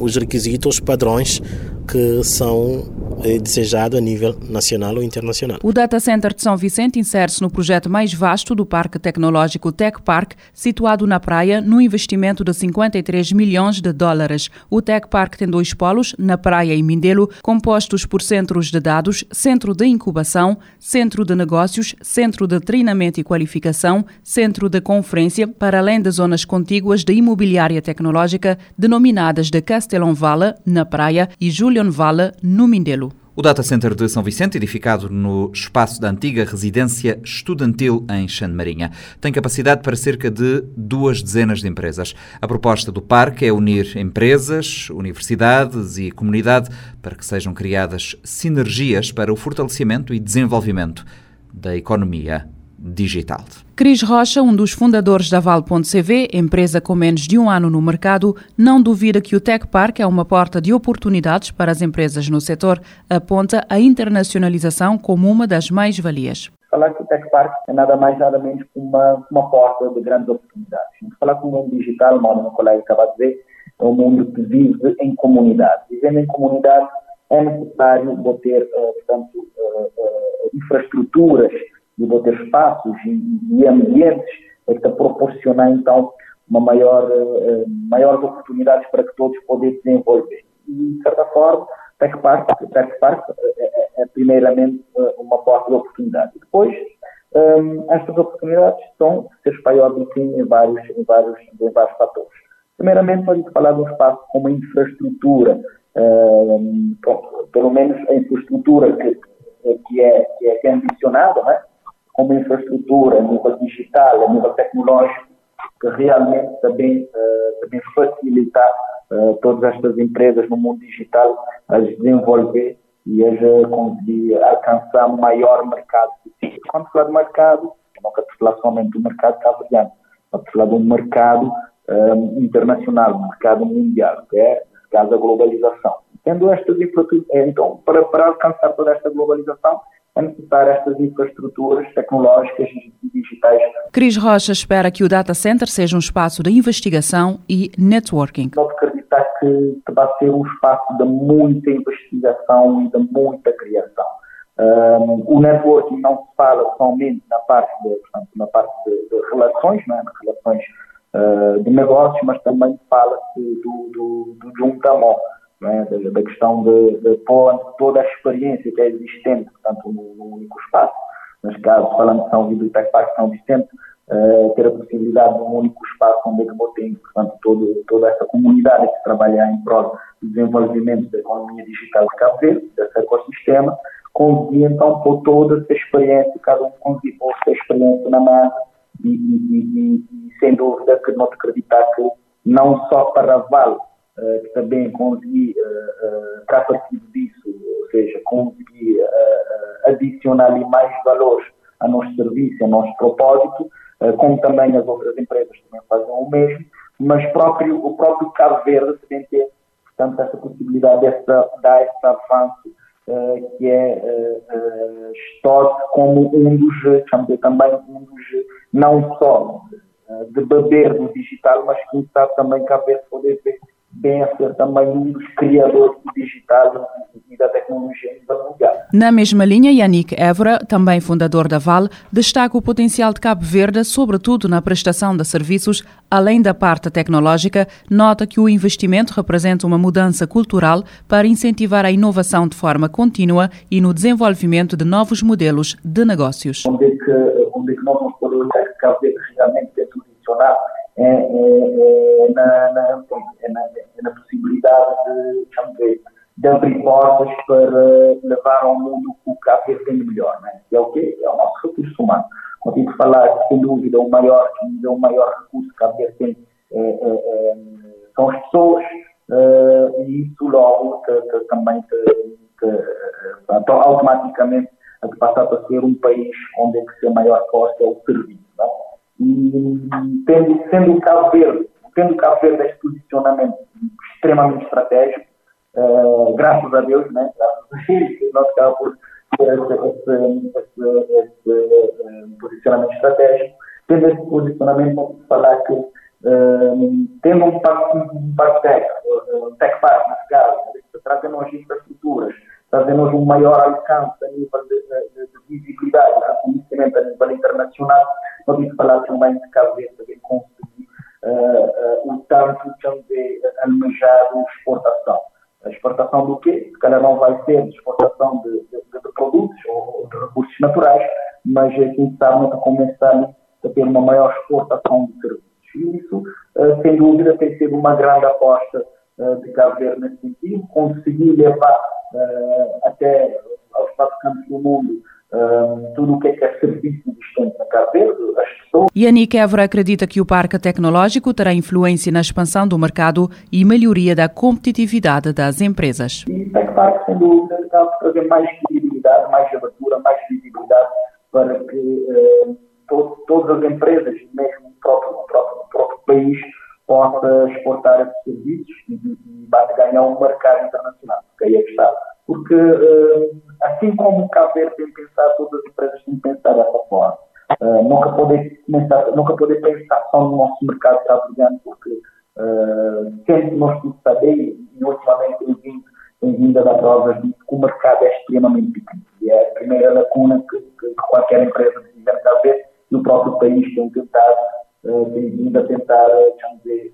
os requisitos, os padrões que são é desejado a nível nacional ou internacional. O Data Center de São Vicente insere-se no projeto mais vasto do Parque Tecnológico Tech Park, situado na praia, no investimento de 53 milhões de dólares. O Tech Park tem dois polos, na praia e Mindelo, compostos por centros de dados, centro de incubação, centro de negócios, centro de treinamento e qualificação, centro de conferência, para além das zonas contíguas de imobiliária tecnológica, denominadas de Castelão Vale, na praia, e Julian Vale, no Mindelo. O Data Center de São Vicente, edificado no espaço da antiga residência estudantil em Xande-Marinha, tem capacidade para cerca de duas dezenas de empresas. A proposta do parque é unir empresas, universidades e comunidade para que sejam criadas sinergias para o fortalecimento e desenvolvimento da economia digital. Cris Rocha, um dos fundadores da Val.cv, empresa com menos de um ano no mercado, não duvida que o Tech Park é uma porta de oportunidades para as empresas no setor, aponta a internacionalização como uma das mais-valias. Falar que o Tech Park é nada mais nada menos que uma, uma porta de grandes oportunidades. Falar que o mundo digital, o meu colega acaba de dizer, é um mundo que vive em comunidade. Vivendo em comunidade é necessário ter, uh, portanto, uh, uh, infraestruturas de vou ter espaços e, e ambientes é que proporcionar então uma maior, uh, maiores oportunidades para que todos possam desenvolver. E, de certa forma, Tech Park, Tech Park é, é, é primeiramente uma porta de oportunidade. Depois, um, estas oportunidades estão se espalhadas em vários, em, vários, em vários fatores. Primeiramente, nós falar de um espaço com uma infraestrutura pronto, pelo menos a infraestrutura que, que, é, que é, que é ambicionada, né? Como infraestrutura a nível digital, a nível tecnológico, que realmente também, uh, também facilitar uh, todas estas empresas no mundo digital a desenvolver e a conseguir alcançar maior mercado possível. Quando falar de mercado, não quero falar somente do mercado cabo-verdiano, estamos falar de um mercado um, internacional, um mercado mundial, que é, nesse caso, a globalização. Tendo estas infraestruturas, então, para, para alcançar toda esta globalização, é necessário estas infraestruturas tecnológicas e digitais. Cris Rocha espera que o data center seja um espaço de investigação e networking. Não acreditar que vai ser um espaço de muita investigação e de muita criação. Um, o networking não se fala somente na parte de, portanto, na parte de, de relações, né, relações uh, de negócios, mas também fala-se do, do, do juntamão né, da, da, questão de, de toda a experiência que é existente, portanto, no único espaço. Neste caso, falando de São Vitor e São Vicente, uh, ter a possibilidade de um único espaço onde é que vou ter, portanto, todo, toda essa comunidade que trabalha em prol do desenvolvimento da economia digital de Cabo Verde, desse ecossistema, conseguir então pôr toda essa experiência, cada um conseguir pôr essa experiência na mão e, e, e, e, sem dúvida que não acreditar que não só para Vale uh, que também conseguir uh, uh, partido disso, ou seja, conseguir uh, adicionar ali mais valores a nosso serviço, a nosso propósito, como também as outras empresas também fazem o mesmo, mas próprio, o próprio Cabo Verde também tem, portanto, essa possibilidade de dar esse avanço que é histórico como um dos, chamamos também um dos, não só de beber do digital, mas quem sabe também Cabo Verde poder ver a ser também um dos criadores do digital e da tecnologia mundial. Na mesma linha, Yannick Évora, também fundador da Vale, destaca o potencial de Cabo Verde, sobretudo na prestação de serviços, além da parte tecnológica, nota que o investimento representa uma mudança cultural para incentivar a inovação de forma contínua e no desenvolvimento de novos modelos de negócios. Onde é que, onde é que nós vamos poder que Cabo Verde realmente tem posicionar é, é, é, na, na, é, na, é na possibilidade de, ver, de abrir portas para levar ao mundo o que a tem de melhor, né? que é o quê? É o nosso recurso humano. Consigo falar sem dúvida, o maior, o maior recurso que a tem é, é, é, são as pessoas, uh, e isso logo que, que também que, que, automaticamente a passar a ser um país onde é que ser maior força é o serviço. Não? E tendo, sendo o Cabo Verde, tendo o Cabo Verde posicionamento extremamente estratégico, uh, graças a Deus, né? graças a Deus, nós acabamos por esse, posicionamento estratégico, tendo esse posicionamento, vamos falar que uh, tendo um parque, um parque tech, um tech caso, trazendo as infraestruturas, trazendo um maior alcance a nível de, de, de visibilidade, de reconhecimento a nível internacional, Podemos falar também de Verde, também conseguir uh, uh, o tanto também almejado exportação. A exportação do quê? Se calhar não vai ser de exportação de, de, de produtos ou de recursos naturais, mas quem sabe nunca começar a ter uma maior exportação de serviços. E isso, uh, sem dúvida, tem sido uma grande aposta de Cabo Verde nesse sentido, conseguir levar até aos quatro cantos do mundo tudo o que é que é serviço existente na Cabo Verde, as pessoas. Yannick Évora acredita que o parque tecnológico terá influência na expansão do mercado e melhoria da competitividade das empresas. E o Tech Park, sem dúvida, acaba por trazer mais visibilidade, mais abertura, mais visibilidade para que todo, todas as empresas, mesmo o próprio, o próprio, o próprio país, possa exportar esses serviços e, e, e ganhar um mercado internacional. Porque aí é que está. Porque assim como o Cabo Verde tem pensado, todas as empresas têm pensado dessa forma. Uh, nunca poder começar, nunca poder pensar só no nosso mercado cabo-verdiano, porque uh, sempre nós tudo sabemos, e ultimamente tem vindo, tem vindo a dar provas de que o mercado é extremamente pequeno. E é a primeira lacuna que, que qualquer empresa precisa Cabo Verde e próprio país tem tentado, tem vindo a tentar, uh, dizer,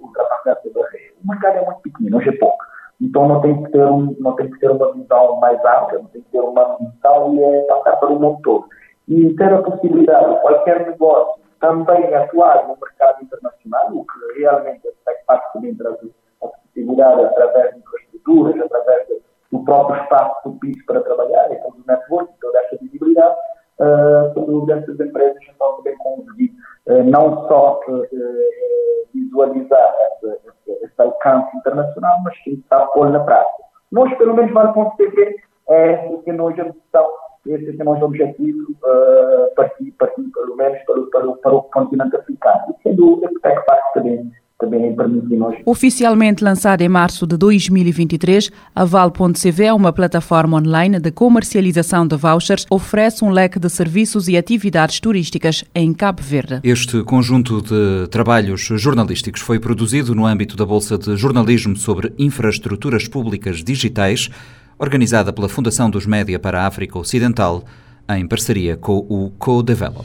ultrapassar essa barreira. O mercado é muito pequeno, hoje é pouco. Então não tem que ter, um, não tem que ter uma visão mais ampla, não tem que ter uma visão e é passar para o mundo todo. E ter a possibilidade de qualquer negócio também atuar no mercado internacional, o que realmente a parte também traz a possibilidade através de infraestrutura infraestruturas, através do próprio espaço do PIS para trabalhar, e todo o network, toda esta visibilidade, uh, dessas empresas então também conseguir não só uh, visualizar esse, esse, alcance internacional, mas que está pôr na prática. Nós, pelo menos, o TV, é esse que nós missão, esse que é o objetivo, uh, partir, partir pelo menos para, para, para o continente africano. E sendo o EPTEC parte também também permitimos. Oficialmente lançada em março de 2023, a Val.cv é uma plataforma online de comercialização de vouchers, oferece um leque de serviços e atividades turísticas em Cabo Verde. Este conjunto de trabalhos jornalísticos foi produzido no âmbito da Bolsa de Jornalismo sobre Infraestruturas Públicas Digitais, organizada pela Fundação dos Média para a África Ocidental, em parceria com o Co-Develop.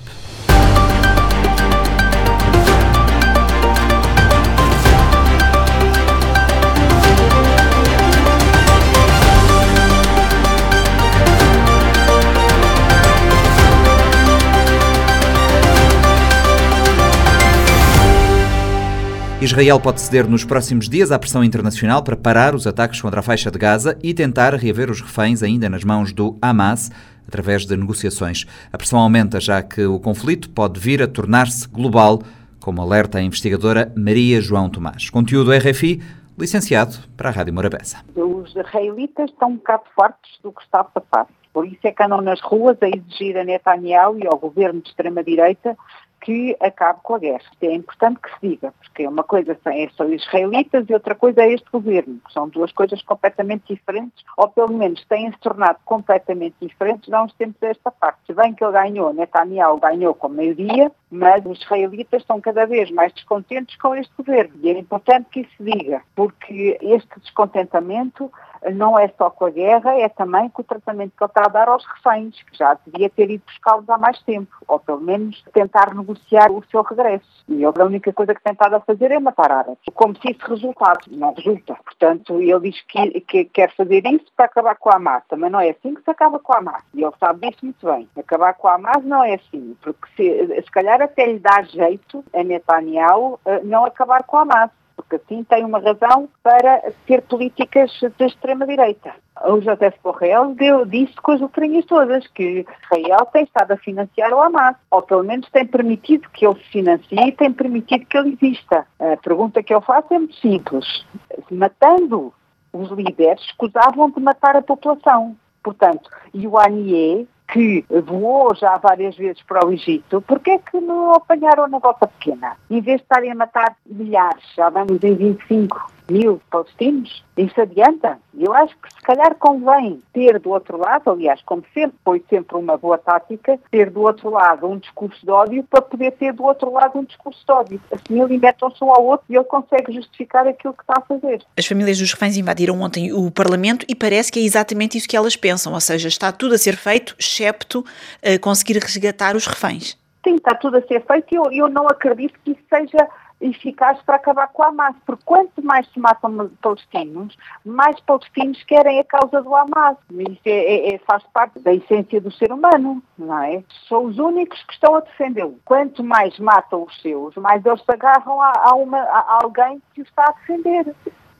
Israel pode ceder nos próximos dias à pressão internacional para parar os ataques contra a faixa de Gaza e tentar reaver os reféns ainda nas mãos do Hamas através de negociações. A pressão aumenta já que o conflito pode vir a tornar-se global, como alerta a investigadora Maria João Tomás. Conteúdo RFI, licenciado para a Rádio Morabeza. Os israelitas estão um bocado fortes do que está a passar. Por isso é que andam nas ruas a exigir a Netanyahu e ao governo de extrema-direita que acabe com a guerra. É importante que se diga, porque uma coisa são os israelitas e outra coisa é este governo, que são duas coisas completamente diferentes, ou pelo menos têm-se tornado completamente diferentes há uns tempos desta parte. Se bem que ele ganhou, Netanyahu ganhou com maioria, mas os israelitas estão cada vez mais descontentes com este governo. E é importante que isso se diga, porque este descontentamento não é só com a guerra, é também com o tratamento que ele está a dar aos reféns, que já devia ter ido buscá-los há mais tempo, ou pelo menos tentar negociar o seu regresso. E ele a única coisa que tem estado a fazer é matar árabes, como se isso resultasse. Não resulta. Portanto, ele diz que, que quer fazer isso para acabar com a Hamas. Também não é assim que se acaba com a Hamas. E ele sabe disso muito bem. Acabar com a Hamas não é assim, porque se, se calhar até lhe dá jeito a Netanyahu eh, não acabar com a Hamas porque assim tem uma razão para ter políticas de extrema-direita. O José Borrell deu, disse com as letrinhas todas que Israel tem estado a financiar o Hamas, ou pelo menos tem permitido que ele se financie e tem permitido que ele exista. A pergunta que eu faço é muito simples. Matando os líderes, escusavam de matar a população. Portanto, e o Anie que voou já várias vezes para o Egito, porquê é que não apanharam na volta pequena? Em vez de estarem a matar milhares, já vamos em 25 mil palestinos, isso adianta. Eu acho que se calhar convém ter do outro lado, aliás, como sempre, foi sempre uma boa tática, ter do outro lado um discurso de ódio para poder ter do outro lado um discurso de ódio. Assim alimentam-se um ao outro e ele consegue justificar aquilo que está a fazer. As famílias dos reféns invadiram ontem o Parlamento e parece que é exatamente isso que elas pensam, ou seja, está tudo a ser feito, excepto uh, conseguir resgatar os reféns. Sim, está tudo a ser feito e eu, eu não acredito que isso seja eficaz para acabar com a Hamas, porque quanto mais se matam palestinos, mais palestinos querem a causa do Hamas. Isso é, é, é, faz parte da essência do ser humano, não é? São os únicos que estão a defendê-lo. Quanto mais matam os seus, mais eles se agarram a, a, uma, a alguém que o está a defender.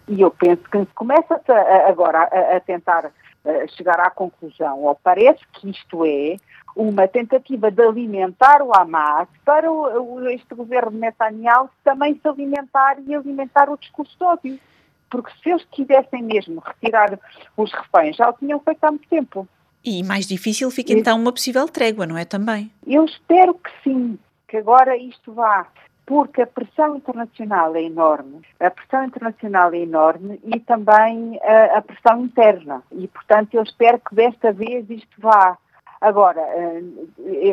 E eu penso que começa agora a, a tentar chegar à conclusão, ou parece que isto é, uma tentativa de alimentar o Hamas para o, este governo Netanyahu também se alimentar e alimentar o discurso de ódio. Porque se eles quisessem mesmo retirar os reféns, já o tinham feito há muito tempo. E mais difícil fica então uma possível trégua, não é também? Eu espero que sim, que agora isto vá porque a pressão internacional é enorme. A pressão internacional é enorme e também a, a, pressão interna. E, portanto, eu espero que desta vez isto vá Agora, eh,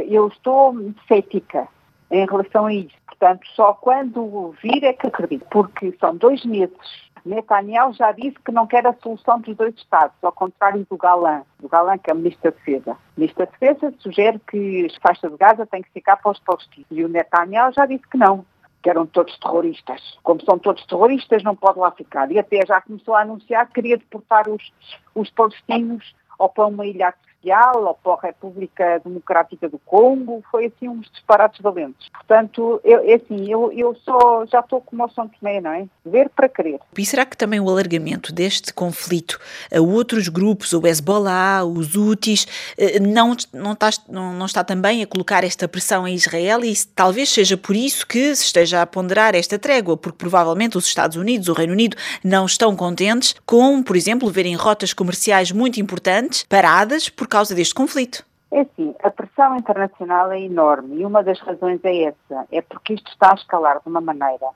eu estou cética em relação a isso. Portanto, só quando vir é que acredito, porque são dois meses. Netanyahu já disse que não quer a solução dos dois Estados, ao contrário do Galã, do Galã que é o Ministro da Defesa. O Ministro da Defesa sugere que a faixa de Gaza tem que ficar para os palestinos. E o Netanyahu já disse que não, que eram todos terroristas. Como são todos terroristas, não pode lá ficar. E até já começou a anunciar que queria deportar os, os palestinos ou para uma ilha social ou para a República Democrática do Congo, foi assim uns disparates valentes. Portanto, eu, é assim, eu, eu só já estou como o São Tomé, não é? Ver para crer. E será que também o alargamento deste conflito a outros grupos, o Hezbollah, os Houthis, eh, não, não, está, não, não está também a colocar esta pressão em Israel e talvez seja por isso que se esteja a ponderar esta trégua, porque provavelmente os Estados Unidos, o Reino Unido, não estão contentes com, por exemplo, verem rotas comerciais muito importantes paradas por causa deste conflito. É assim, a pressão internacional é enorme e uma das razões é essa, é porque isto está a escalar de uma maneira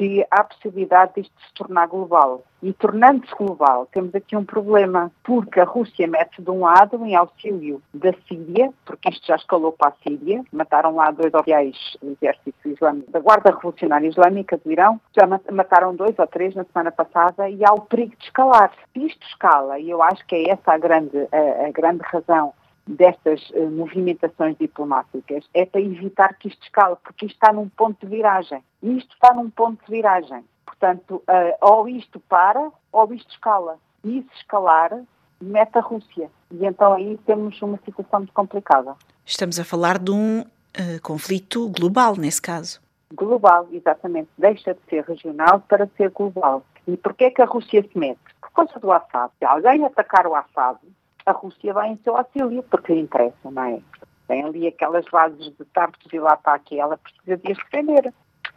que há possibilidade disto se tornar global. E tornando-se global, temos aqui um problema, porque a Rússia mete de um lado em auxílio da Síria, porque isto já escalou para a Síria, mataram lá dois oficiais do exército islâmico, da Guarda Revolucionária Islâmica do Irão, já mataram dois ou três na semana passada e há o perigo de escalar. Se isto escala, e eu acho que é essa a grande, a, a grande razão destas uh, movimentações diplomáticas é para evitar que isto escale, porque isto está num ponto de viragem. E isto está num ponto de viragem. Portanto, uh, ou isto para, ou isto escala. E se escalar, mete a Rússia. E então aí temos uma situação muito complicada. Estamos a falar de um uh, conflito global, nesse caso. Global, exatamente. Deixa de ser regional para ser global. E porquê é que a Rússia se mete? Por causa do Assad. Se alguém atacar o Assad, a Rússia vai em seu auxílio, porque lhe interessa, não é? Tem ali aquelas bases de Tartus e lá está aqui, ela precisa de as defender.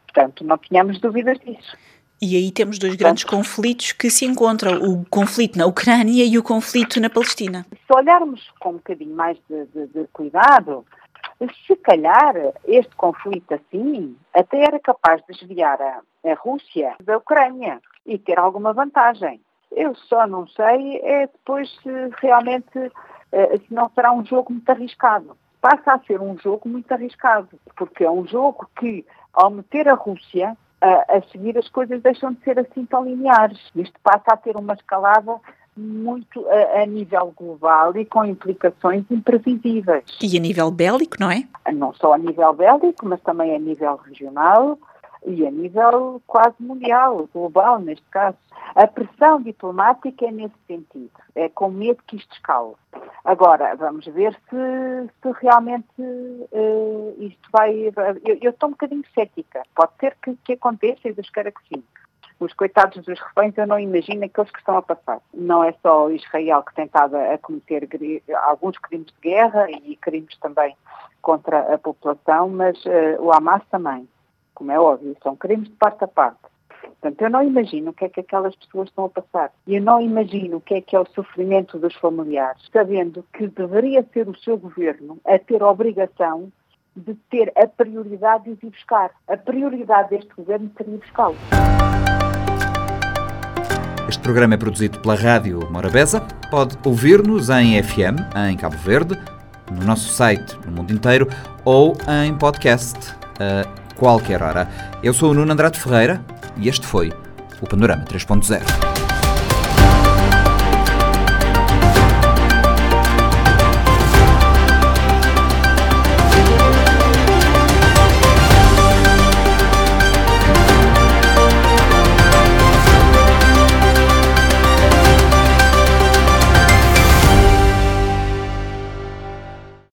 Portanto, não tínhamos dúvidas disso. E aí temos dois grandes Portanto, conflitos que se encontram, o conflito na Ucrânia e o conflito na Palestina. Se olharmos com um bocadinho mais de, de, de cuidado, se calhar este conflito assim até era capaz de desviar a, a Rússia da Ucrânia e ter alguma vantagem. Eu só não sei é depois se realmente eh, se não será um jogo muito arriscado. Passa a ser um jogo muito arriscado, porque é um jogo que, ao meter a Rússia, a, a seguir as coisas deixam de ser assim tão lineares. Isto passa a ter uma escalada muito a, a, nível global e com implicações imprevisíveis. E a nível bélico, não é? Não só a nível bélico, mas também a nível regional e a nível quase mundial, global neste caso. A pressão diplomática é nesse sentido, é com medo que isto escale. Agora, vamos ver se, se realmente uh, isto vai. Eu, eu, estou um bocadinho cética. Pode ser que, que aconteça e Deus que sim. Os coitados dos reféns, eu não imagino aqueles que estão a passar. Não é só Israel que tem estado a cometer alguns crimes de guerra e crimes também contra a população, mas uh, o Hamas também, como é óbvio, são crimes de parte a parte. Portanto, eu não imagino o que é que aquelas pessoas estão a passar. E eu não imagino o que é que é o sofrimento dos familiares, sabendo que deveria ser o seu governo a ter a obrigação de ter a prioridade de os ir buscar. A prioridade deste governo seria buscá-los. Este programa é produzido pela Rádio Morabeza. Pode ouvir-nos em FM, em Cabo Verde, no nosso site no mundo inteiro ou em podcast a qualquer hora. Eu sou o Nuno Andrade Ferreira e este foi o Panorama 3.0.